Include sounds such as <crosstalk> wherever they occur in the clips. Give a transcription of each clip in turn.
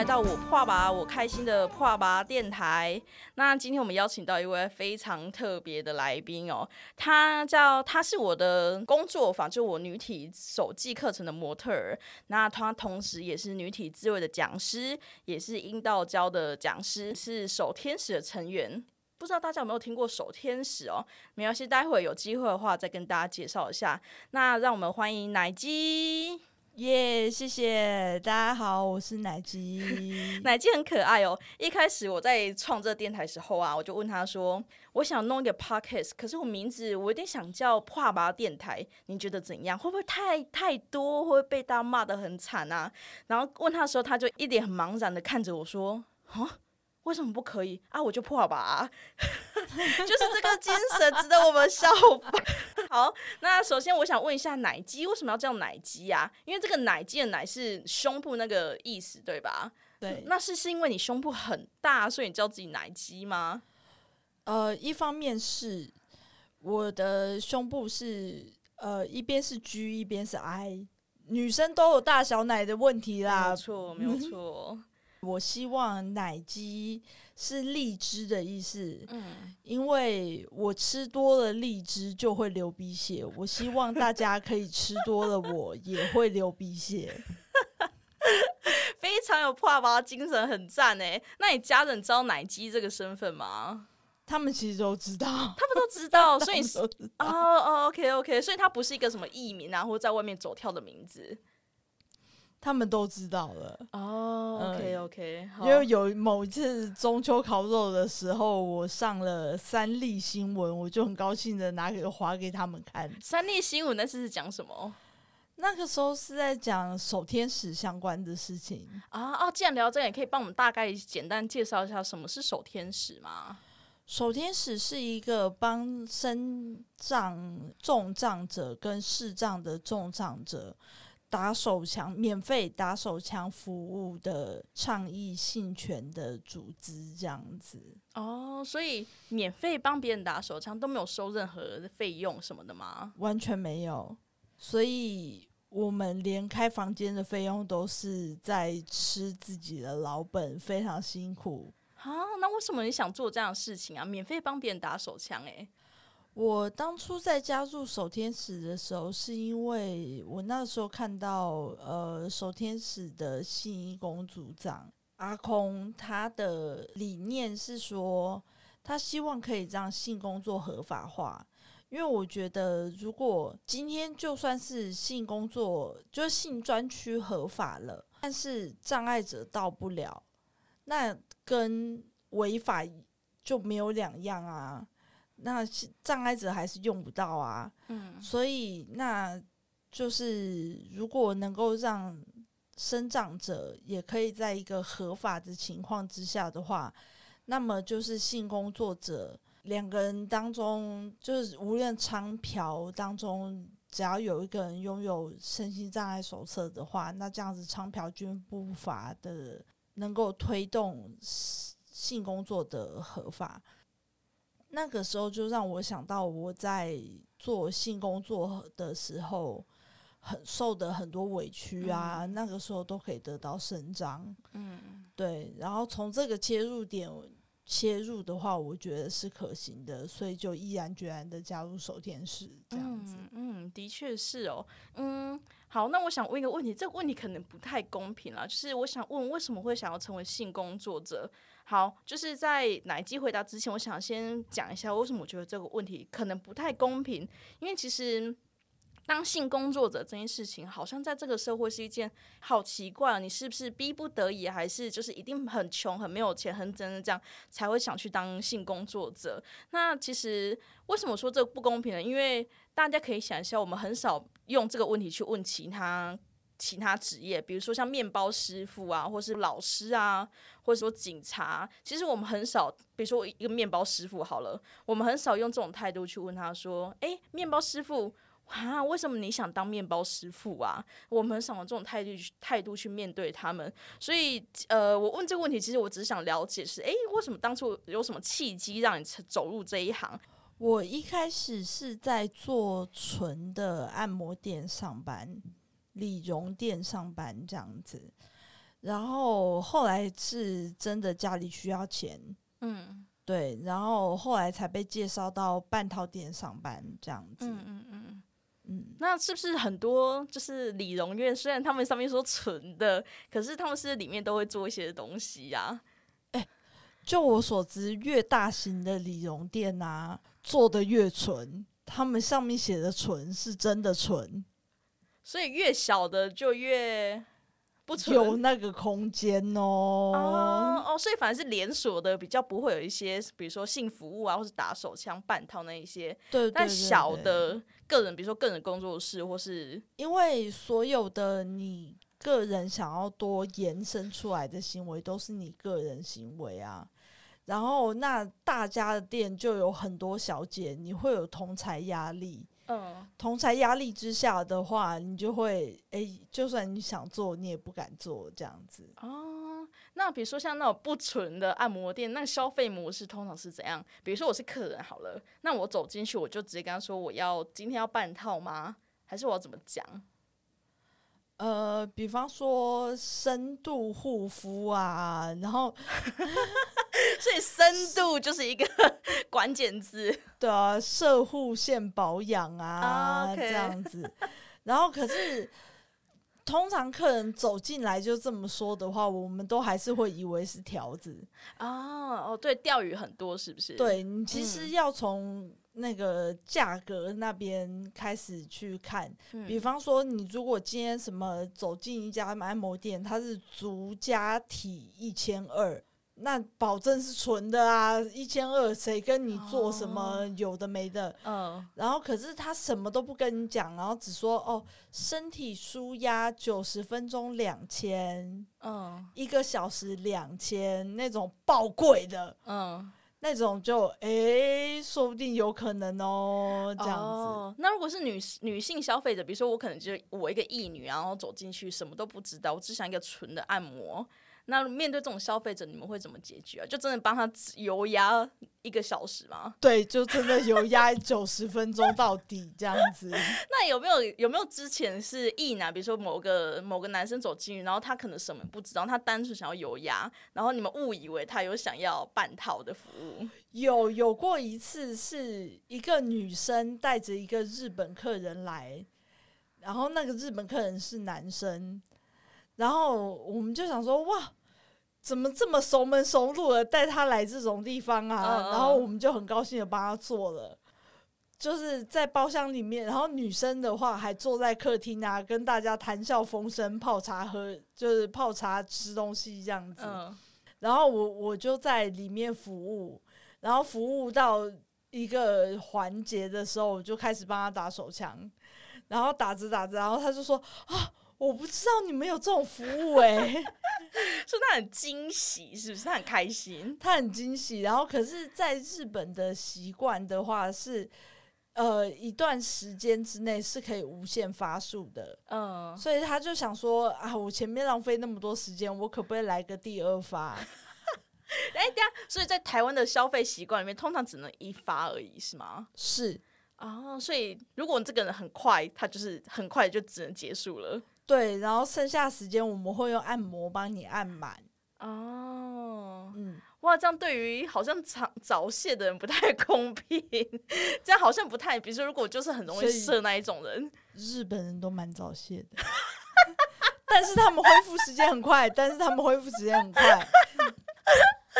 来到我破吧我开心的破吧电台。那今天我们邀请到一位非常特别的来宾哦，他叫他是我的工作坊，就我女体手记课程的模特儿。那他同时也是女体自慰的讲师，也是阴道教的讲师，是守天使的成员。不知道大家有没有听过守天使哦？没关系，待会有机会的话再跟大家介绍一下。那让我们欢迎奶鸡。耶，谢谢大家好，我是奶鸡。<laughs> 奶鸡很可爱哦。一开始我在创这电台时候啊，我就问他说：“我想弄一个 podcast，可是我名字我有点想叫跨拔电台，你觉得怎样？会不会太太多，会不会被大家骂的很惨啊？”然后问他的时候，他就一脸很茫然的看着我说：“哦。”为什么不可以啊？我就破吧，<laughs> 就是这个精神值得我们效仿。<laughs> 好，那首先我想问一下，奶鸡为什么要叫奶鸡啊？因为这个奶鸡的奶是胸部那个意思，对吧？对。那是是因为你胸部很大，所以你叫自己奶鸡吗？呃，一方面是我的胸部是呃一边是 G，一边是 I，女生都有大小奶的问题啦。没错，没有错。我希望奶鸡是荔枝的意思，嗯，因为我吃多了荔枝就会流鼻血。我希望大家可以吃多了，我也会流鼻血。<laughs> 非常有破吧精神，很赞哎！那你家人知道奶鸡这个身份吗？他们其实都知道，他们都知道，<laughs> 所以哦哦，OK OK，所以它不是一个什么艺名啊，或者在外面走跳的名字。他们都知道了哦，OK OK，因为有某一次中秋烤肉的时候，我上了三立新闻，我就很高兴的拿给划给他们看。三立新闻那次是讲什么？那个时候是在讲守天使相关的事情啊。哦，既然聊这个，也可以帮我们大概简单介绍一下什么是守天使吗？守天使是一个帮身障重障者跟视障的重障者。打手枪，免费打手枪服务的倡议性权的组织这样子哦，所以免费帮别人打手枪都没有收任何费用什么的吗？完全没有，所以我们连开房间的费用都是在吃自己的老本，非常辛苦啊。那为什么你想做这样的事情啊？免费帮别人打手枪？诶。我当初在加入守天使的时候，是因为我那时候看到，呃，守天使的信义公组长阿空，他的理念是说，他希望可以让性工作合法化。因为我觉得，如果今天就算是性工作，就是性专区合法了，但是障碍者到不了，那跟违法就没有两样啊。那障碍者还是用不到啊，嗯，所以那就是如果能够让生长者也可以在一个合法的情况之下的话，那么就是性工作者两个人当中，就是无论长嫖当中，只要有一个人拥有身心障碍手册的话，那这样子长嫖均不法的能够推动性工作的合法。那个时候就让我想到我在做性工作的时候，很受的很多委屈啊，那个时候都可以得到伸张。嗯，对。然后从这个切入点切入的话，我觉得是可行的，所以就毅然决然的加入守天使这样子。嗯，的确是哦。嗯，好，那我想问一个问题，这个问题可能不太公平啊，就是我想问，为什么会想要成为性工作者？好，就是在奶机回答之前，我想先讲一下为什么我觉得这个问题可能不太公平。因为其实当性工作者这件事情，好像在这个社会是一件好奇怪，你是不是逼不得已，还是就是一定很穷、很没有钱、很真的这样才会想去当性工作者？那其实为什么说这不公平呢？因为大家可以想一下，我们很少用这个问题去问其他。其他职业，比如说像面包师傅啊，或是老师啊，或者说警察，其实我们很少，比如说一个面包师傅好了，我们很少用这种态度去问他说：“诶，面包师傅啊，为什么你想当面包师傅啊？”我们很少用这种态度态度去面对他们。所以，呃，我问这个问题，其实我只是想了解是：诶，为什么当初有什么契机让你走入这一行？我一开始是在做纯的按摩店上班。理容店上班这样子，然后后来是真的家里需要钱，嗯对，然后后来才被介绍到半套店上班这样子。嗯嗯嗯。嗯，那是不是很多就是理容院？虽然他们上面说纯的，可是他们是里面都会做一些东西呀、就我所知，越大型的理容店啊，做的越纯，他们上面写的纯是真的纯，所以越小的就越不纯。有那个空间哦。哦哦，所以反而是连锁的比较不会有一些，比如说性服务啊，或是打手枪、半套那一些。对但小的个人，比如说个人工作室，或是因为所有的你个人想要多延伸出来的行为，都是你个人行为啊。然后，那大家的店就有很多小姐，你会有同财压力。嗯同财压力之下的话，你就会诶，就算你想做，你也不敢做这样子。哦，那比如说像那种不纯的按摩店，那个消费模式通常是怎样？比如说我是客人好了，那我走进去，我就直接跟他说我要今天要半套吗？还是我要怎么讲？呃，比方说深度护肤啊，然后所以深度就是一个关键字。对啊，射护线保养啊这样子。然后可是通常客人走进来就这么说的话，我们都还是会以为是条子。哦哦，对，钓鱼很多是不是？，对你其实嗯要从那个价格那边开始去看，嗯比方说你如果今天什么走进一家按摩店，它是足加体一千二。那保证是纯的啊，一千二，谁跟你做什么哦有的没的？嗯然后可是他什么都不跟你讲，然后只说哦，身体舒压九十分钟两千，嗯一个小时两千，那种爆贵的嗯，那种就诶，说不定有可能哦，这样子。哦。那如果是女女性消费者，比如说我可能就我一个义女，然后走进去什么都不知道，我只想一个纯的按摩。那面对这种消费者，你们会怎么解决啊？就真的帮他指油压一个小时吗？<laughs> 对，就真的油压九十分钟到底这样子。<laughs> 那有没有有没有之前是异男，比如说某个某个男生走进去，然后他可能什么不知道，他单纯想要油压，然后你们误以为他有想要半套的服务。有有过一次，是一个女生带着一个日本客人来，然后那个日本客人是男生，然后我们就想说，哇，怎么这么熟门熟路的带他来这种地方啊？然后我们就很高兴的帮他做了。就是在包厢里面，然后女生的话还坐在客厅啊，跟大家谈笑风生，泡茶喝，就是泡茶吃东西这样子。嗯然后我我就在里面服务，然后服务到一个环节的时候，我就开始帮他打手枪，然后打着打着，然后他就说啊，我不知道你们有这种服务诶、<laughs> 所以他很惊喜，是不是？他很开心。他很惊喜。然后可是，在日本的习惯的话是。呃，一段时间之内是可以无限发数的，嗯，所以他就想说啊，我前面浪费那么多时间，我可不可以来个第二发？<laughs> 哎、等一下，所以在台湾的消费习惯里面，通常只能一发而已，是吗？是，哦，所以如果这个人很快，他就是很快就只能结束了。对，然后剩下时间我们会用按摩帮你按满。哦，嗯，哇，这样对于好像早早泄的人不太公平，这样好像不太，比如说如果就是很容易射那一种人，日本人都蛮早泄的，<laughs> 但是他们恢复时间很快，但是他们恢复时间很快。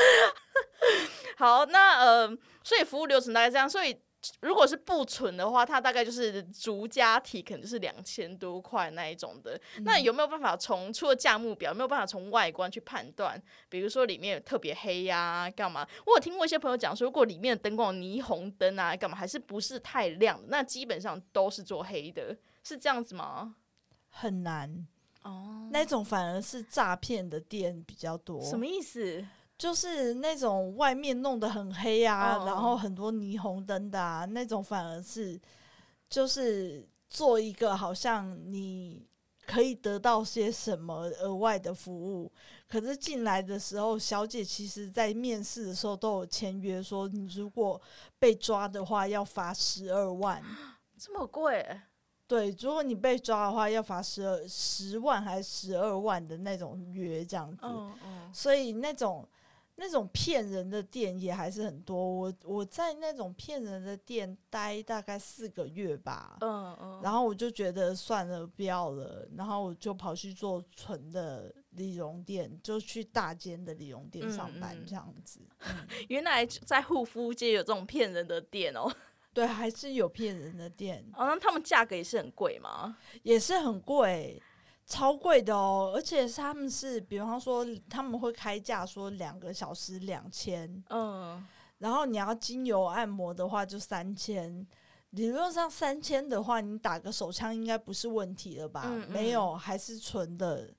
<laughs> 好，那呃，所以服务流程大概这样，所以。如果是不存的话，它大概就是逐家体，可能就是两千多块那一种的。那有没有办法从除了价目表，有没有办法从外观去判断？比如说里面特别黑呀、干嘛？我有听过一些朋友讲说，如果里面的灯光有霓虹灯啊，干嘛还是不是太亮的，那基本上都是做黑的，是这样子吗？很难，哦，那种反而是诈骗的店比较多。什么意思？就是那种外面弄得很黑啊，哦然后很多霓虹灯的啊，那种反而是就是做一个好像你可以得到些什么额外的服务，可是进来的时候，小姐其实在面试的时候都有签约说，你如果被抓的话要罚十二万。<gasps> 这么贵？对，如果你被抓的话，要罚十二十万还是十二万的那种约这样子。嗯嗯所以那种那种骗人的店也还是很多。我我在那种骗人的店待大概四个月吧，嗯嗯，然后我就觉得算了，不要了，然后我就跑去做纯的理容店，就去大间的理容店上班这样子。嗯 <laughs> 原来在护肤界有这种骗人的店哦。<laughs> 对，还是有骗人的店，哦，那他们价格也是很贵吗？也是很贵。超贵的哦，而且是他们是，比方说他们会开价说两个小时两千，嗯，然后你要精油按摩的话就三千，理论上三千的话，你打个手枪应该不是问题了吧？嗯嗯没有，还是纯的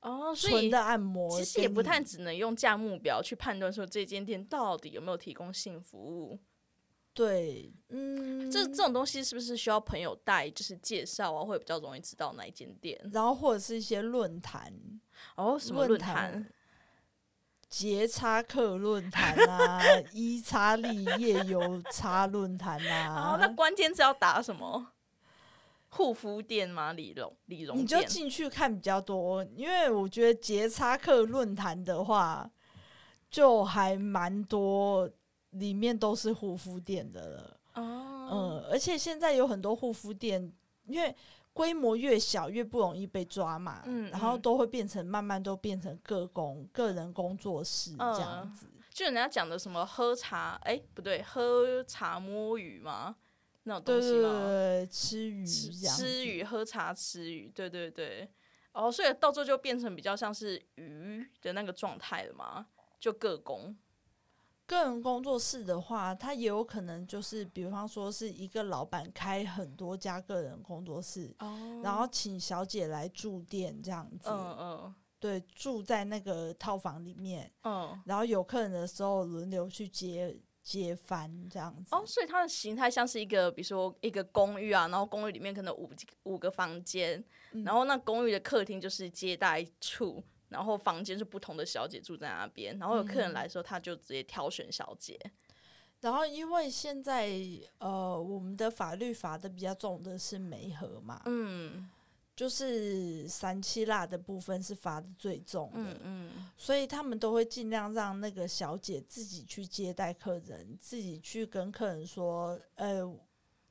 哦，纯的按摩，其实也不太只能用价目表去判断说这间店到底有没有提供性服务。对，嗯，这这种东西是不是需要朋友带，就是介绍啊，会比较容易知道哪一间店？然后或者是一些论坛、哦，什么论论坛？节差客论坛啊，一差利夜游差论坛啊，<laughs> 哦，那关键是要打什么？护肤店吗？理容理容你就店？进去看比较多，因为我觉得节差客论坛的话，就还蛮多，里面都是护肤店的了。哦，嗯，而且现在有很多护肤店，因为规模越小越不容易被抓嘛，嗯然后嗯都会变成慢慢都变成个工个人工作室这样嗯子。就人家讲的什么喝茶，哎、不对，喝茶摸鱼吗？那种东西吗？对，吃鱼吃鱼，喝茶吃鱼，对对对。哦，所以到最后就变成比较像是鱼的那个状态了嘛，就各工。个人工作室的话，它也有可能就是，比方说是一个老板开很多家个人工作室，哦然后请小姐来住店这样子。嗯嗯对，住在那个套房里面，嗯，然后有客人的时候轮流去接接翻这样子。哦，所以它的形态像是一个，比如说一个公寓啊，然后公寓里面可能五几五个房间，嗯然后那公寓的客厅就是接待处，然后房间是不同的小姐住在那边，然后有客人来的时候，他就直接挑选小姐。然后因为现在呃，我们的法律罚的比较重的是媒合嘛，嗯就是三七辣的部分是罚的最重的。嗯嗯，所以他们都会尽量让那个小姐自己去接待客人，自己去跟客人说：“呃，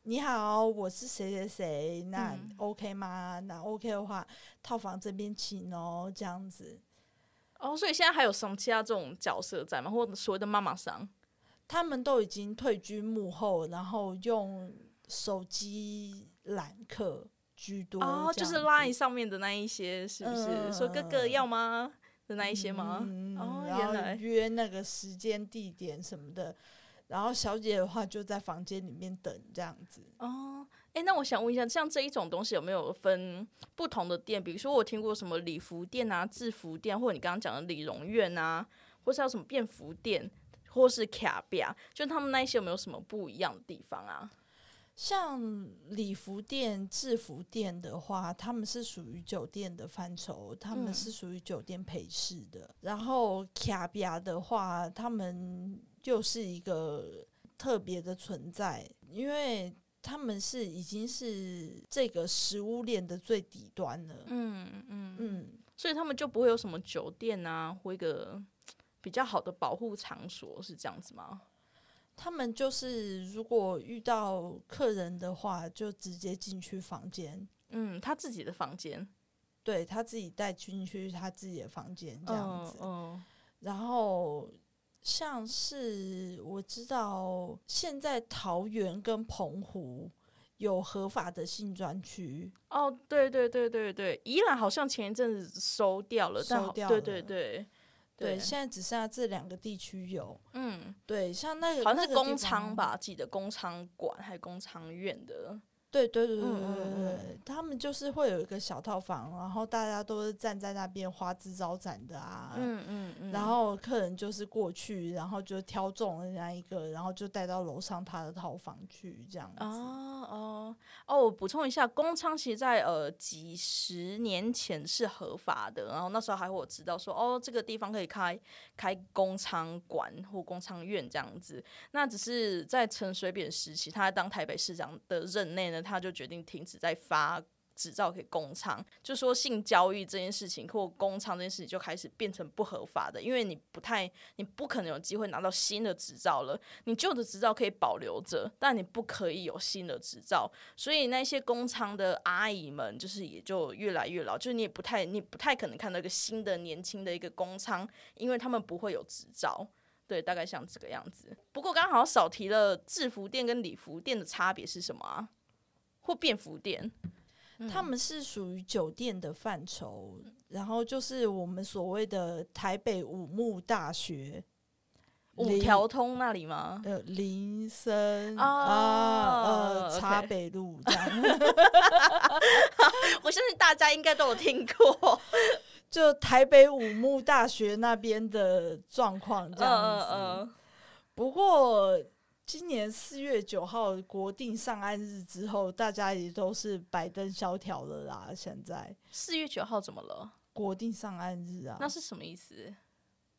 你好，我是谁谁谁，那嗯 OK 吗？那 OK 的话，套房这边请哦，这样子。哦，所以现在还有什么其他这种角色在吗？或者所谓的妈妈桑？他们都已经退居幕后，然后用手机揽客居多哦，就是这样子 Line 上面的那一些，是不是？嗯说哥哥要吗的那一些吗？嗯哦原来约那个时间地点什么的，然后小姐的话就在房间里面等这样子。哦，哎、那我想问一下，像这一种东西有没有分不同的店？比如说，我听过什么礼服店啊、制服店，或者你刚刚讲的理容院啊，或是还有什么便服店，或是卡比啊，就他们那一些有没有什么不一样的地方啊？像礼服店、制服店的话，他们是属于酒店的范畴，他们嗯是属于酒店陪侍的。然后卡比亚的话，他们又是一个特别的存在，因为他们是已经是这个食物链的最底端了。嗯嗯嗯，所以他们就不会有什么酒店啊，或一个比较好的保护场所，是这样子吗？他们就是如果遇到客人的话，就直接进去房间，嗯，他自己的房间对他自己带进去他自己的房间这样子。嗯然后像是我知道现在桃园跟澎湖有合法的性专区，哦，对对对对对，宜兰好像前一阵子收掉了，收掉了对对对对，现在只剩下这两个地区有。嗯，对，像那个好像是工仓方，吧，记得工厂馆还是工厂院的，对对对对对对对，他们就是会有一个小套房，然后大家都是站在那边花枝招展的啊，嗯嗯嗯，然后客人就是过去，然后就挑中人家一个，然后就带到楼上他的套房去这样子。哦哦哦，我补充一下，公仓其实在呃几十年前是合法的，然后那时候还会我知道说，哦，这个地方可以开开工仓馆或工仓院这样子。那只是在陈水扁时期，他在当台北市长的任内呢，他就决定停止再发。执照给工厂，就说性交易这件事情或工厂这件事情就开始变成不合法的，因为你不太，你不可能有机会拿到新的执照了。你旧的执照可以保留着，但你不可以有新的执照。所以那些工厂的阿姨们，就是也就越来越老，就是你也不太，你不太可能看到一个新的年轻的一个工厂，因为他们不会有执照。对，大概像这个样子。不过刚好少提了制服店跟礼服店的差别是什么啊？或便服店？他们是属于酒店的范畴，然后就是我们所谓的台北五木大学五条通那里吗？呃，林森啊，呃，茶北路这样。<laughs> 我相信大家应该都有听过，就台北五木大学那边的状况这样子。不过。今年四月九号国定上岸日之后，大家也都是白灯萧条了啦。现在四月九号怎么了？国定上岸日啊？那是什么意思？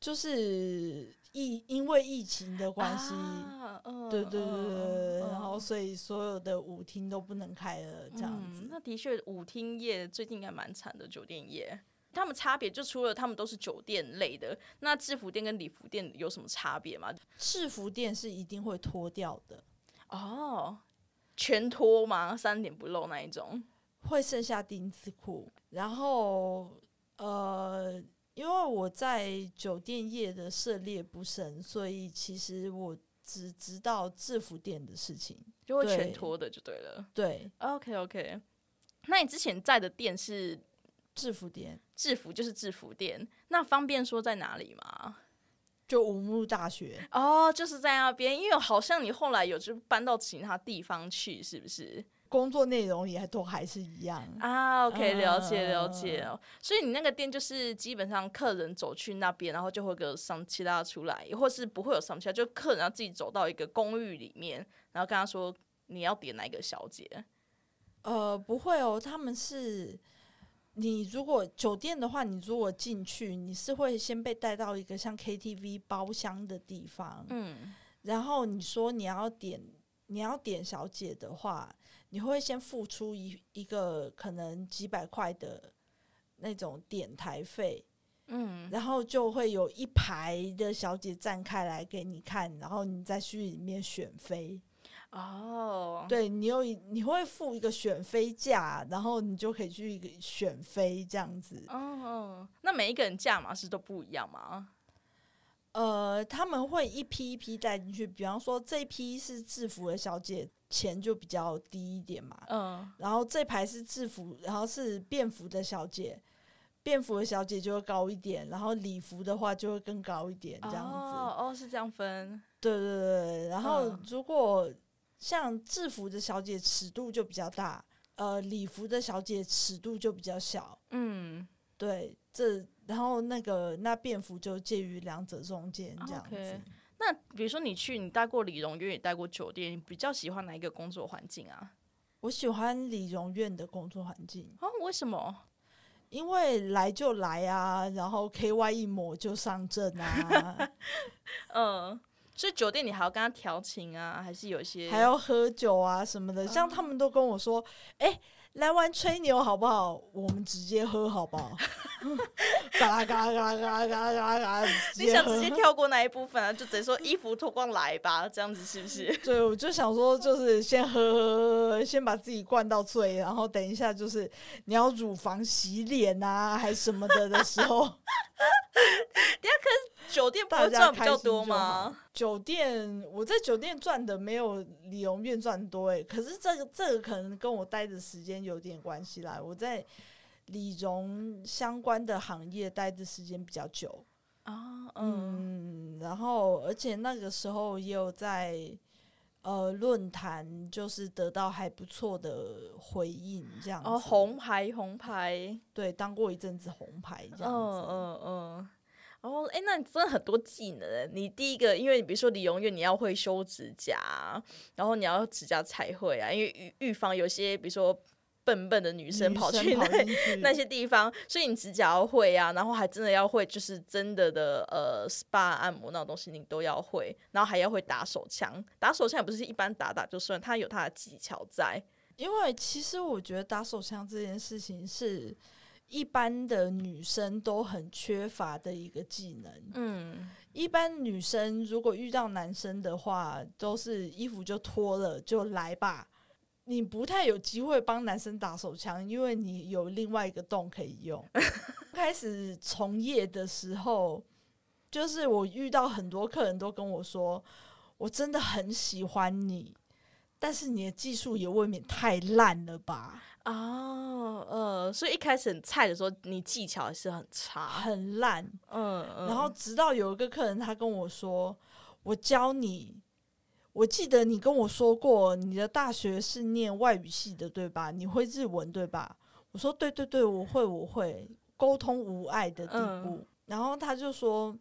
就是疫因为疫情的关系，对对对对，然后所以所有的舞厅都不能开了，这样子。那的确，舞厅业最近应该蛮惨的，酒店业。他们差别就除了他们都是酒店类的，那制服店跟礼服店有什么差别吗？制服店是一定会脱掉的哦，全脱吗？三点不露那一种？会剩下丁字裤。然后呃，因为我在酒店业的涉猎不深，所以其实我只知道制服店的事情，就会全脱的就对了。对，OK OK。那你之前在的店是？制服店，制服就是制服店。那方便说在哪里吗？就五木大学哦，就是在那边。因为好像你后来有就搬到其他地方去，是不是？工作内容也都还是一样啊。OK，了解了解。所以你那个店就是基本上客人走去那边，然后就会有上其他出来，或是不会有上其他，就客人要自己走到一个公寓里面，然后跟他说你要点哪个小姐。呃，不会哦，他们是。你如果酒店的话，你如果进去，你是会先被带到一个像 KTV 包厢的地方，嗯，然后你说你要点你要点小姐的话，你会先付出一一个可能几百块的那种点台费，嗯，然后就会有一排的小姐站开来给你看，然后你再去里面选妃。哦，对你有你会付一个选妃价，然后你就可以去选妃这样子。哦，那每一个人价码是都不一样吗？呃，他们会一批一批带进去，比方说这批是制服的小姐，钱就比较低一点嘛。嗯，然后这排是制服，然后是便服的小姐，便服的小姐就会高一点，然后礼服的话就会更高一点，这样子。哦哦，是这样分。对对对，然后如果像制服的小姐尺度就比较大，呃，礼服的小姐尺度就比较小。嗯，对，这然后那个那便服就介于两者中间这样子。那比如说你去，你待过理容院，也待过酒店，你比较喜欢哪一个工作环境啊？我喜欢理容院的工作环境。哦，为什么？因为来就来啊，然后 K Y 一抹就上阵啊。<laughs> 嗯。所以酒店你还要跟他调情啊，还是有一些还要喝酒啊什么的？像他们都跟我说，哎，来玩吹牛好不好？我们直接喝好不好？嘎啦嘎啦嘎啦嘎啦嘎啦嘎啦！你想直接跳过那一部分啊？就直接说衣服脱光来吧，这样子是不是？<laughs> 对，我就想说，就是先喝喝喝喝，先把自己灌到醉，然后等一下就是你要乳房洗脸啊，还什么的的时候。酒店不赚比较多吗？酒店我在酒店赚的没有理容院赚多哎，可是这个这个可能跟我待的时间有点关系啦。我在理容相关的行业待的时间比较久啊，嗯，然后而且那个时候也有在呃论坛，就是得到还不错的回应，这样哦，红牌红牌，对，当过一阵子红牌这样子，嗯嗯嗯。哦，哎，那你真的很多技能。你第一个，因为你比如说你永远，你要会修指甲，然后你要指甲彩绘啊，因为预预防有些比如说笨笨的女生跑去那那些地方，所以你指甲要会啊，然后还真的要会，就是真的的呃 SPA 按摩那种东西你都要会，然后还要会打手枪，打手枪也不是一般打打就算，它有它的技巧在。因为其实我觉得打手枪这件事情是一般的女生都很缺乏的一个技能。嗯，一般女生如果遇到男生的话，都是衣服就脱了就来吧。你不太有机会帮男生打手枪，因为你有另外一个洞可以用。<laughs> 开始从业的时候，就是我遇到很多客人都跟我说，我真的很喜欢你，但是你的技术也未免太烂了吧，哦，呃，所以一开始很菜的时候，你技巧还是很差，很烂。嗯，嗯然后直到有一个客人他跟我说，我教你。我记得你跟我说过，你的大学是念外语系的，对吧？你会日文，对吧？我说对对对，我会，我会沟通无碍的地步。嗯然后他就说，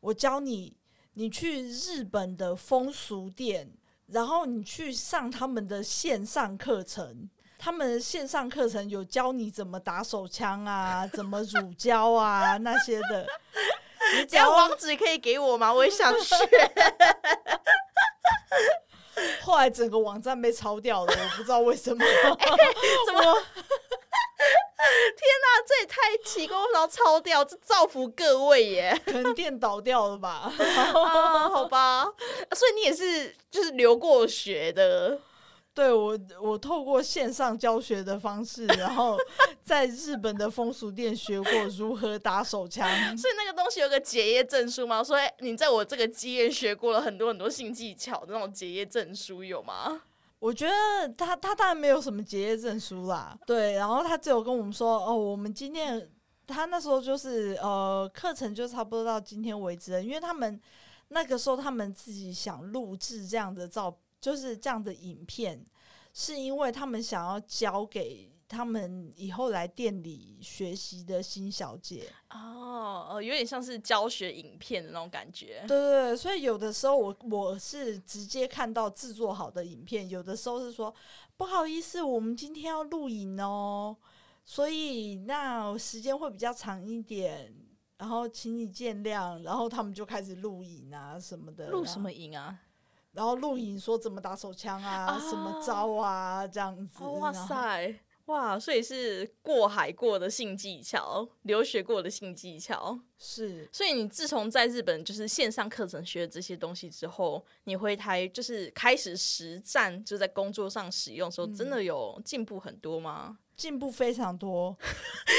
我教你，你去日本的风俗店，然后你去上他们的线上课程。他们的线上课程有教你怎么打手枪啊，<laughs> 怎么乳胶啊那些的。<laughs> 你只要网址可以给我吗？我也想学。<laughs> 后来整个网站被抄掉了，我不知道为什么。怎么我这也太奇怪，然后抄掉，这造福各位耶！可能店倒掉了吧？啊，好吧，所以你也是就是留过学的，对我，我透过线上教学的方式，然后 <laughs> 在日本的风俗店学过如何打手枪。所以那个东西有个结业证书吗？说哎你在我这个基业学过了很多很多性技巧的那种结业证书有吗？我觉得他他当然没有什么结业证书啦，对，然后他只有跟我们说，哦，我们今天他那时候就是呃课程就差不多到今天为止了，因为他们那个时候他们自己想录制这样的照，就是这样的影片，是因为他们想要交给他们以后来店里学习的新小姐。哦，呃，有点像是教学影片的那种感觉。对对对，所以有的时候我我是直接看到制作好的影片，有的时候是说不好意思，我们今天要录影哦，所以那时间会比较长一点，然后请你见谅，然后他们就开始录影啊什么的，录什么影啊？然后录影说怎么打手枪啊，什么招啊这样子，哦，哇塞，哇，所以是过海过的性技巧，留学过的性技巧。是所以你自从在日本就是线上课程学了这些东西之后，你回台就是开始实战，就在工作上使用的时候，真的有进步很多吗？进步非常多。<laughs>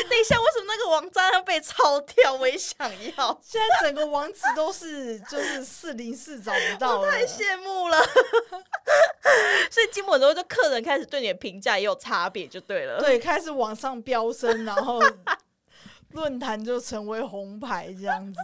等一下，为什么那个网站要被抄掉？我也想要，<laughs> 现在整个网址都是就是四零四找不到了，太羡慕了。<laughs> 所以进步很多，就客人开始对你的评价也有差别，就对了。对，开始往上飙升，然后论坛就成为红牌这样子。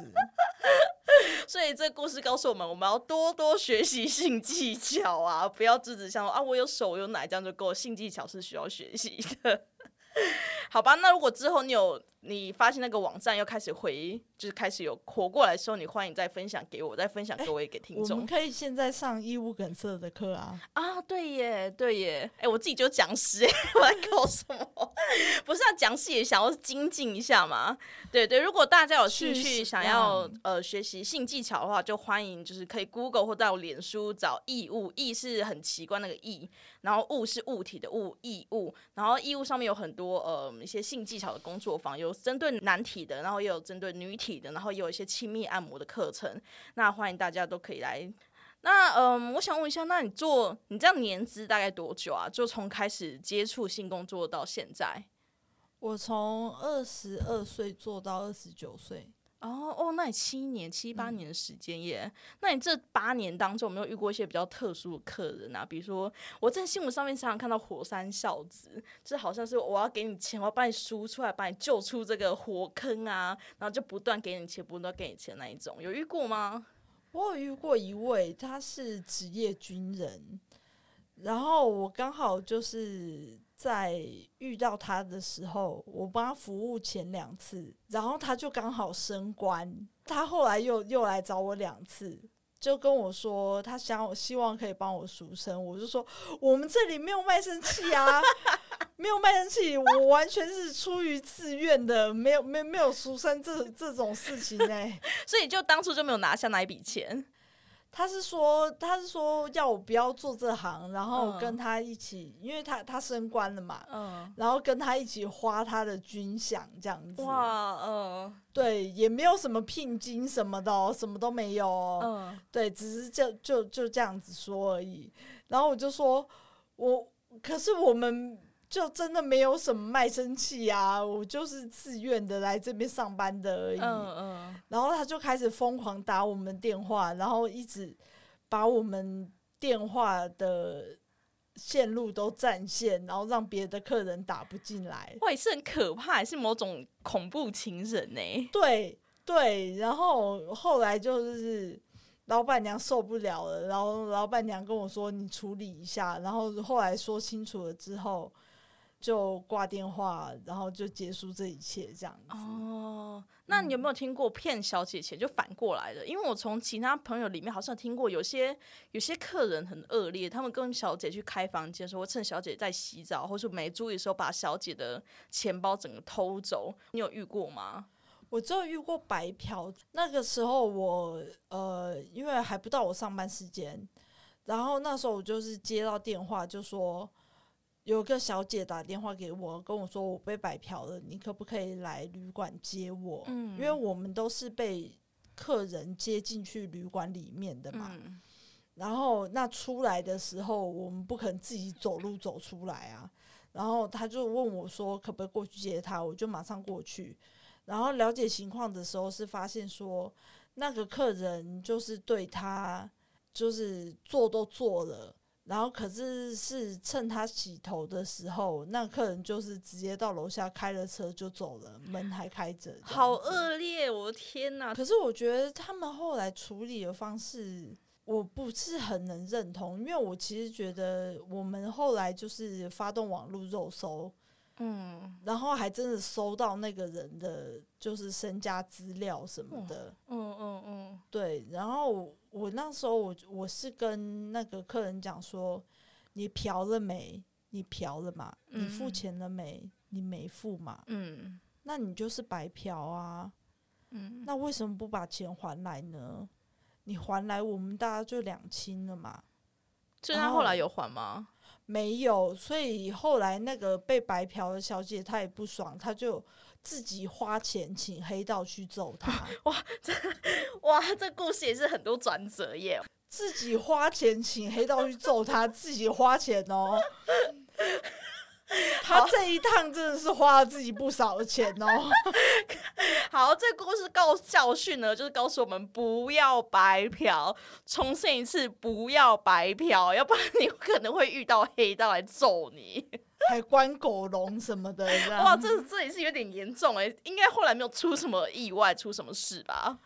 <laughs> 所以这个故事告诉我们，我们要多多学习性技巧啊，不要只只想说啊，我有手有奶这样就够。性技巧是需要学习的。<laughs> 好吧，那如果之后你有你发现那个网站又开始回，就是开始有活过来的时候，你欢迎再分享给我，再分享给我也给听众我们。可以现在上义务梗塞的课啊，啊，对耶，对耶，哎、我自己就讲师，哎，<laughs> 我在搞什么？<laughs> 不是要讲师也想要精进一下嘛？对对，如果大家有兴趣想要呃学习性技巧的话，就欢迎就是可以 Google 或到脸书找义物，义是很奇怪那个义，然后物是物体的物，义物，然后义物上面有很多呃一些性技巧的工作坊，有针对男体的，然后也有针对女体的，然后也有一些亲密按摩的课程，那欢迎大家都可以来那嗯，我想问一下，那你做你这样年资大概多久啊？就从开始接触性工作到现在？我从二十二岁做到二十九岁。哦哦，那你七年七八年的时间耶？那你这八年当中有没有遇过一些比较特殊的客人啊？比如说我在新闻上面常常看到火山孝子，就是好像是我要给你钱，我要把你赎出来，把你救出这个火坑啊，然后就不断给你钱，不断给你钱那一种，有遇过吗？我有遇过一位，他是职业军人，然后我刚好就是在遇到他的时候，我帮他服务前两次，然后他就刚好升官，他后来又又来找我两次。就跟我说，他想我希望可以帮我赎身，我就说我们这里没有卖身契啊，<laughs> 没有卖身契，我完全是出于自愿的，没有没没有赎身这这种事情呢、<laughs> 所以就当初就没有拿下那一笔钱。他是说，他是说要我不要做这行，然后嗯跟他一起，因为他他升官了嘛，嗯，然后跟他一起花他的军饷这样子。哇，嗯对，也没有什么聘金什么的哦，什么都没有哦。嗯，对，只是就就就这样子说而已。然后我就说，我可是我们就真的没有什么卖身契啊，我就是自愿的来这边上班的而已。嗯嗯，然后他就开始疯狂打我们电话，然后一直把我们电话的线路都占线，然后让别的客人打不进来。哇，也是很可怕，还是某种恐怖情人呢、对对，然后后来就是老板娘受不了了，然后老板娘跟我说：“你处理一下。”然后后来说清楚了之后，就挂电话，然后就结束这一切这样子。哦，那你有没有听过骗小姐钱就反过来的？因为我从其他朋友里面好像听过，有些有些客人很恶劣，他们跟小姐去开房间的时候，会趁小姐在洗澡或是没注意的时候，把小姐的钱包整个偷走。你有遇过吗？我只有遇过白嫖，那个时候我呃，因为还不到我上班时间，然后那时候我就是接到电话，就说有个小姐打电话给我，跟我说我被白嫖了，你可不可以来旅馆接我？嗯因为我们都是被客人接进去旅馆里面的嘛，嗯然后那出来的时候，我们不可能自己走路走出来啊。然后他就问我说，可不可以过去接他？我就马上过去。然后了解情况的时候，是发现说那个客人就是对他就是做都做了，然后可是是趁他洗头的时候，那客人就是直接到楼下开了车就走了，门还开着。好恶劣！我的天哪！可是我觉得他们后来处理的方式，我不是很能认同，因为我其实觉得我们后来就是发动网络肉搜，嗯然后还真的搜到那个人的就是身家资料什么的，嗯嗯嗯，对。然后我那时候我我是跟那个客人讲说，你嫖了没？你嫖了嘛？你付嗯钱了没？你没付嘛？嗯那你就是白嫖啊。嗯，那为什么不把钱还来呢？你还来，我们大家就两清了嘛。所以他后来有还吗？没有，所以后来那个被白嫖的小姐她也不爽，她就自己花钱请黑道去揍他，<laughs> 哇，这哇这故事也是很多转折耶！自己花钱请黑道去揍他，<laughs> 自己花钱哦。<laughs> 他这一趟真的是花了自己不少的钱哦。好，这故事告教训呢，就是告诉我们不要白嫖，重申一次，不要白嫖，要不然你可能会遇到黑道来揍你。还关狗笼什么的，哇，这这也是有点严重哎，应该后来没有出什么意外，出什么事吧？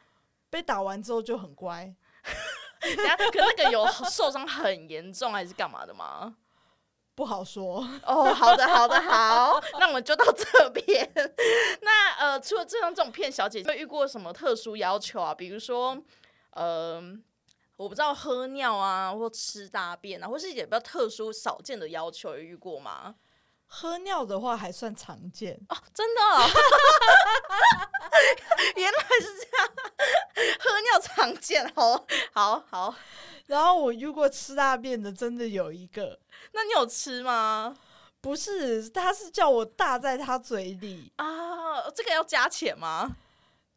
被打完之后就很乖。<laughs> 等下，可那个有受伤很严重还是干嘛的吗？不好说，哦，好的，好的，好，那我们就到这边。那呃，除了这样这种骗小姐，有没有遇过什么特殊要求啊？比如说，呃，我不知道喝尿啊，或吃大便啊，或是一些比较特殊少见的要求，有遇过吗？喝尿的话还算常见。哦，真的哦、<laughs> 原来是这样，喝尿常见，好，好，好。然后我遇过吃大便的，真的有一个，那你有吃吗？不是，他是叫我大在他嘴里，啊，这个要加钱吗？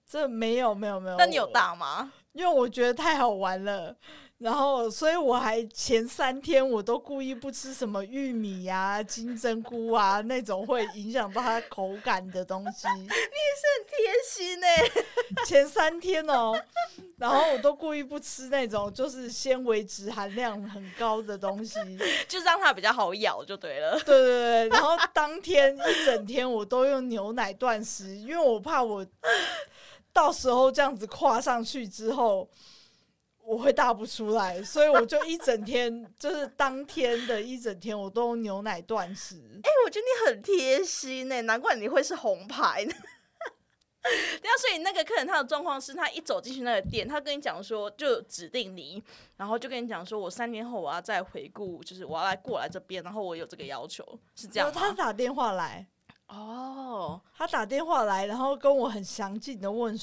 这没有没有没有。那你有？大吗？因为我觉得太好玩了，然后所以我还前三天我都故意不吃什么玉米呀、金针菇啊那种会影响到它口感的东西。<laughs> 你也是很贴心呢、<laughs> 前三天哦，然后我都故意不吃那种就是纤维质含量很高的东西。<laughs> 就让它比较好咬就对了。对对对，然后当天一整天我都用牛奶断食，因为我怕我到时候这样子跨上去之后，我会大不出来，所以我就一整天，就是当天的一整天，我都用牛奶断食。哎、我觉得你很贴心呢、难怪你会是红牌呢。<laughs> 对啊，所以那个客人他的状况是他一走进去那个店，他跟你讲说就指定你，然后就跟你讲说，我三年后我要再回顾，就是我要来过来这边，然后我有这个要求，是这样吗？然后他打电话来，哦，他打电话来，然后跟我很详尽的问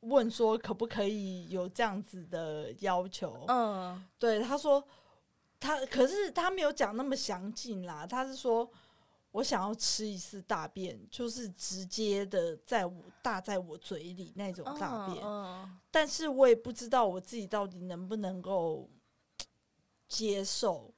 问说可不可以有这样子的要求。嗯，对，他说他可是他没有讲那么详尽啦，他是说我想要吃一次大便，就是直接的在我大在我嘴里那种大便，嗯但是我也不知道我自己到底能不能够 <tsk> 接受。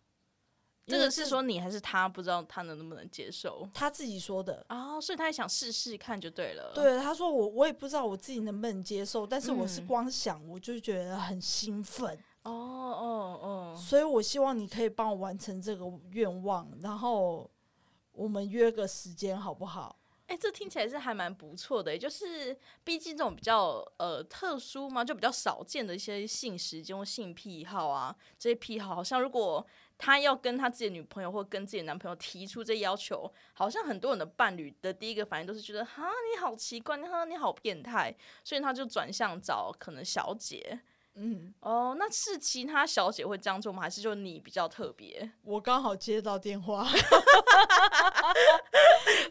这个是说你还是他，不知道他能不能接受他自己说的。哦，所以他也想试试看就对了。，对，他说我我也不知道我自己能不能接受，但是我是嗯光想我就觉得很兴奋，哦哦哦，所以我希望你可以帮我完成这个愿望，然后我们约个时间好不好？哎、这听起来是还蛮不错的，就是毕竟这种比较呃特殊嘛，就比较少见的一些性时间或性癖好啊，这些癖好，好像如果他要跟他自己的女朋友或跟自己的男朋友提出这要求，好像很多人的伴侣的第一个反应都是觉得哈你好奇怪，哈你好变态，所以他就转向找可能小姐。嗯，哦，那是其他小姐会这样做吗？还是就你比较特别？我刚好接到电话，<laughs>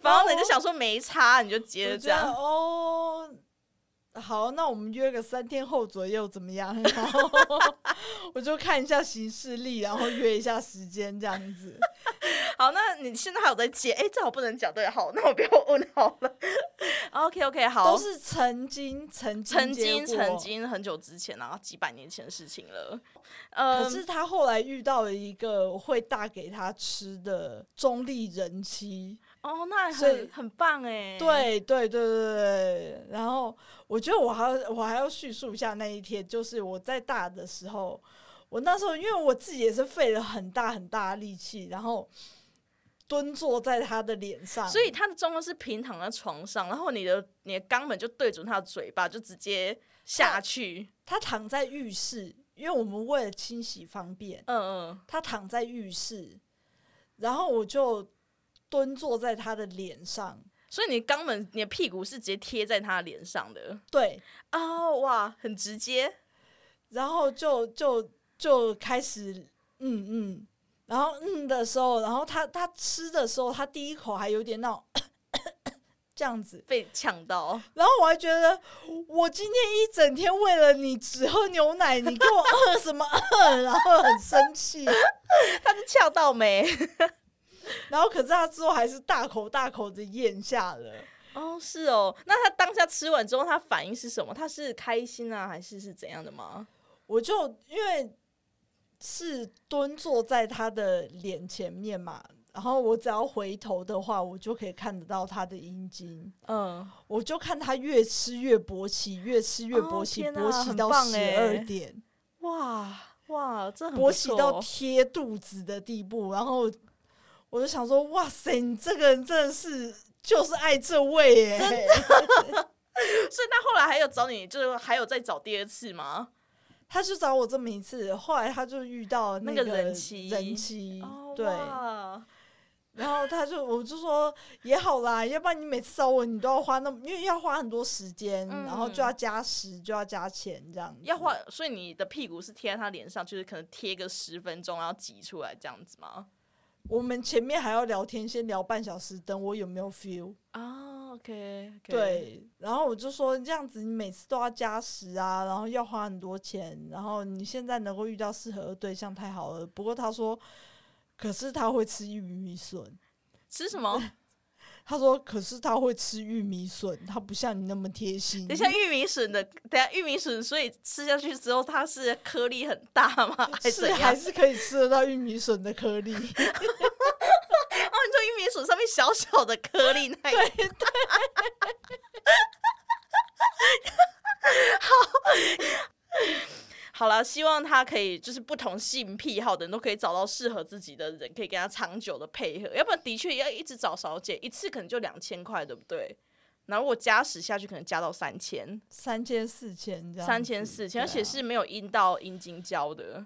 然后呢，你就想说没差，你就接着这样。哦。好，那我们约个三天后左右怎么样？<laughs> 然后我就看一下行事历，然后约一下时间，这样子。<laughs> 好，那你现在还有在接？哎、这好不能讲对，好，那我不要问好了。<laughs> OK OK，好，都是曾经曾经曾经曾，经很久之前啊，几百年前的事情了。呃，可是他后来遇到了一个会大给他吃的中立人妻，哦，那很很棒哎。，对对对对对。然后我觉得我还要我还要叙述一下那一天，就是我在大的时候，我那时候因为我自己也是费了很大很大的力气，然后蹲坐在他的脸上，所以他的状况是平躺在床上，然后你的你的肛门就对准他的嘴巴，就直接下去。他躺在浴室，因为我们为了清洗方便，嗯嗯，他躺在浴室，然后我就蹲坐在他的脸上，所以你肛门、你的屁股是直接贴在他脸上的。对，哦，哇，很直接。然后就就就开始嗯嗯，然后嗯的时候，然后他他吃的时候，他第一口还有点那种 <coughs> 这样子，被呛到，然后我还觉得我今天一整天为了你只喝牛奶，你给我饿什么？饿，然后很生气，<laughs> 他是呛到没？<laughs> 然后可是他之后还是大口大口的咽下了。哦，是哦。那他当下吃完之后，他反应是什么？他是开心啊，还是是怎样的吗？我就因为是蹲坐在他的脸前面嘛，然后我只要回头的话，我就可以看得到他的阴茎。嗯，我就看他越吃越勃起，越吃越勃起，哦勃起到十欸二点，哇哇，这很勃起到贴肚子的地步。然后我就想说，哇塞，你这个人真的是就是爱这味耶、<laughs> 所以他后来还有找你，就是还有再找第二次吗？他就找我这么一次，后来他就遇到那个个人妻人妻，哦，对，然后他就我就说也好啦，要不然你每次找我，你都要花那么，因为要花很多时间，嗯然后就要加时，就要加钱这样子。要花，所以你的屁股是贴在他脸上，就是可能贴个十分钟，然后挤出来这样子吗？我们前面还要聊天，先聊半小时，等我有没有 feel。啊，OK，对，然后我就说这样子，你每次都要加时啊，然后要花很多钱，然后你现在能够遇到适合的对象太好了。不过他说，可是他会吃玉米笋。吃什么？他说，可是他会吃玉米笋，他不像你那么贴心。等下玉米笋的，等下玉米笋，所以吃下去之后，它是颗粒很大吗？<laughs> 还是是？还是可以吃得到玉米笋的颗粒。哦，你说玉米笋上面小小的颗粒那一对 <laughs> 对，好 <laughs> 了，希望他可以就是不同性癖好的人都可以找到适合自己的人，可以跟他长久的配合。要不然的确要一直找小姐，一次可能就两千块，对不对？然后如果加时下去，可能加到三千、三千四千这样，三千、四千，而且是没有阴道阴茎交的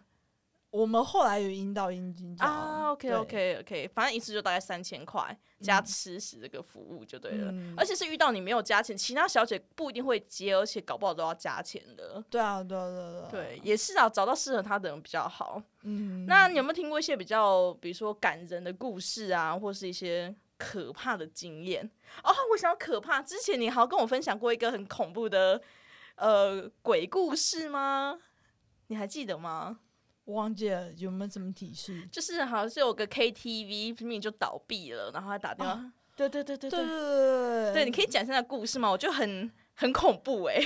我们后来有阴道阴茎胶啊。，OK OK OK，反正一次就大概三千块，加吃食这个服务就对了。嗯而且是遇到你没有加钱，其他小姐不一定会接，而且搞不好都要加钱的。对啊，对啊，对啊，啊对，，也是啊，找到适合他的人比较好。嗯，那你有没有听过一些比较，比如说感人的故事啊，或是一些可怕的经验？哦，我想要可怕。之前你好像跟我分享过一个很恐怖的呃鬼故事吗？你还记得吗？忘记了有没有什么提示，就是好像是有个 KTV 明明就倒闭了，然后他打电话，对对对对对。对对，你可以讲一下故事吗？我就很很恐怖哎、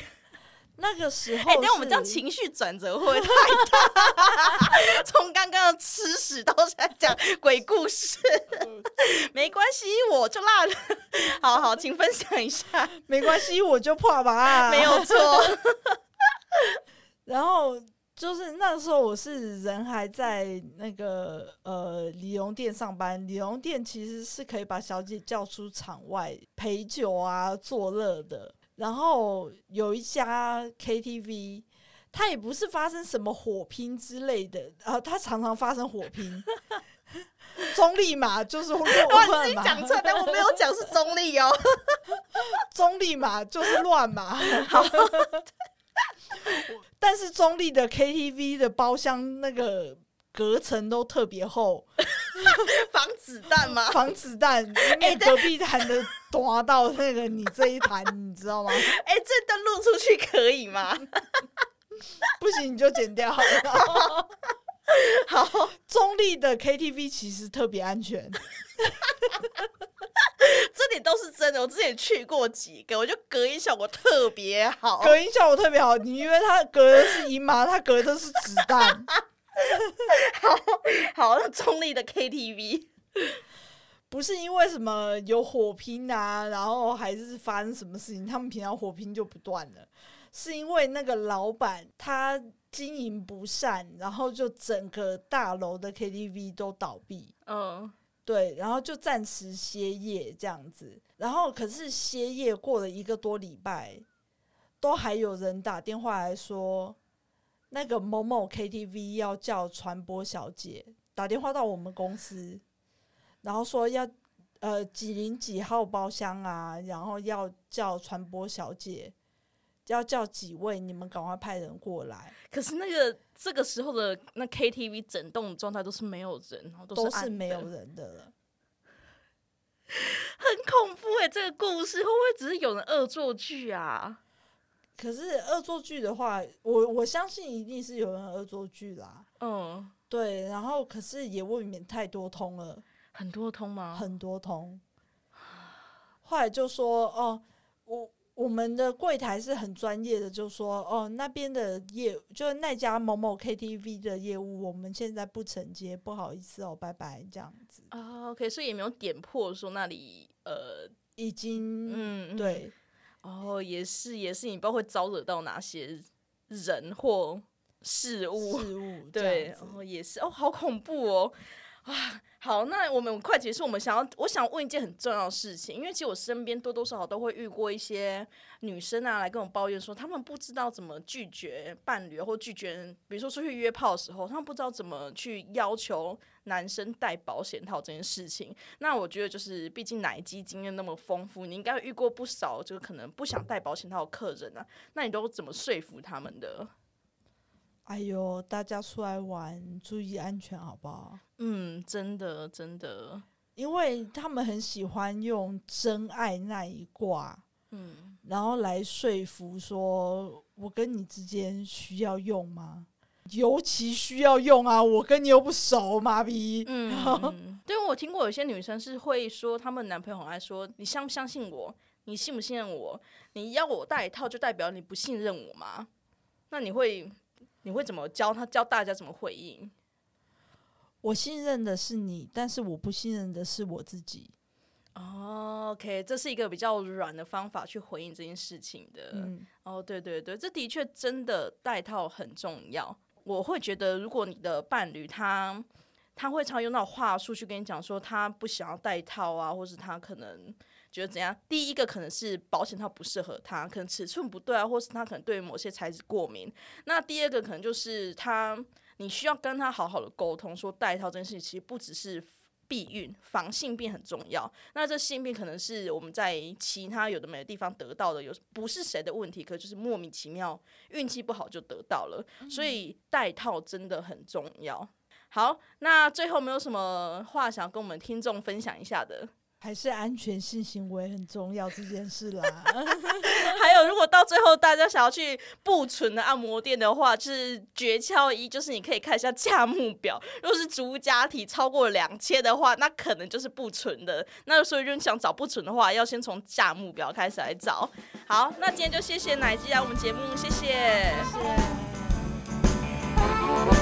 那个时候，哎、欸，我们这样情绪转折会太大，从刚刚吃屎到现在讲鬼故事，<laughs> 没关系，我就辣了，<laughs> 好好，请分享一下，没关系，我就怕吧，没有错，<laughs> 然后。就是那时候我是人还在那个呃理容店上班，理容店其实是可以把小姐叫出场外陪酒啊、作乐的。然后有一家 KTV，它也不是发生什么火拼之类的，啊，它常常发生火拼。<laughs> 中立嘛，就是哇，<laughs> 乱嘛，你自己讲出来，但我没有讲是中立哦。<laughs> 中立嘛，就是乱嘛。好，<laughs> 但是中立的 KTV 的包厢那个隔层都特别厚，<laughs> 防子弹吗？防子弹，<laughs> 因为隔壁弹的打到那个你这一弹，你知道吗？哎、这段录出去可以吗？不行你就剪掉好了。<laughs> 好，中立的 KTV 其实特别安全，<laughs> 这点都是真的。我之前去过几个，我就隔音效果特别好。隔音效果特别好。你以为它隔的是姨妈？它隔的是子弹。<laughs> 好，那中立的 KTV，不是因为什么有火拼啊，然后还是发生什么事情，他们平常火拼就不断了，是因为那个老板他经营不善，然后就整个大楼的 KTV 都倒闭，嗯，对，然后就暂时歇业这样子，然后可是歇业过了一个多礼拜，都还有人打电话来说，那个某某 KTV 要叫传播小姐打电话到我们公司，然后说要呃几零几号包厢啊，然后要叫传播小姐，要叫几位，你们赶快派人过来，可是那个这个时候的那 KTV 整栋状态都是没有人，然后都是没有，人的了。很恐怖哎、这个故事会不会只是有人恶作剧啊？可是恶作剧的话，我我相信一定是有人恶作剧啦。嗯，对，然后可是也未免太多通了，很多通吗？很多通。后来就说哦，我我们的柜台是很专业的，就说哦那边的业就是那家某某 KTV 的业务，我们现在不承接，不好意思哦，拜拜，这样子啊，OK，所以也没有点破说那里呃，已经、嗯，嗯，对哦，也是也是，你不知道会招惹到哪些人或事物，事物 <laughs> 对，然后哦，也是哦，好恐怖哦。啊，好，那我们快结束。我们想要，我想问一件很重要的事情，因为其实我身边多多少少都会遇过一些女生啊，来跟我抱怨说，她们不知道怎么拒绝伴侣或拒绝，比如说出去约炮的时候，她们不知道怎么去要求男生戴保险套这件事情。那我觉得就是，毕竟奶基经验那么丰富，你应该遇过不少就是可能不想戴保险套的客人啊。那你都怎么说服他们的？哎呦，大家出来玩注意安全好不好？嗯，真的真的，因为他们很喜欢用真爱那一卦，嗯。然后来说服说，我跟你之间需要用吗？尤其需要用啊！我跟你又不熟，妈逼。嗯，嗯 <laughs> 对，我听过有些女生是会说，她们男朋友很爱说：“你相不相信我？你信不信任我？你要我戴一套，就代表你不信任我吗？”那你会你会怎么教他教大家怎么回应？我信任的是你，但是我不信任的是我自己。哦，OK，这是一个比较软的方法去回应这件事情的。嗯，哦，对对对，这的确真的带套很重要。我会觉得，如果你的伴侣他他会常用那种话术去跟你讲说他不想要戴套啊，或是他可能觉得怎样。第一个可能是保险套不适合他，可能尺寸不对啊，或是他可能对某些材质过敏。那第二个可能就是他，你需要跟他好好的沟通，说戴套这件事情其实不只是。避孕防性病很重要，那这性病可能是我们在其他有的没的地方得到的，有不是谁的问题，可就是莫名其妙运气不好就得到了，所以戴套真的很重要。好，那最后没有什么话想跟我们听众分享一下的？还是安全性行为很重要这件事啦。<laughs> 还有，如果到最后大家想要去不纯的按摩店的话，就是诀窍一，就是你可以看一下价目表。如果是足家体超过两千的话，那可能就是不纯的。那所以，如果想找不纯的话，要先从价目表开始来找。好，那今天就谢谢奶鸡来我们节目，谢谢。谢谢。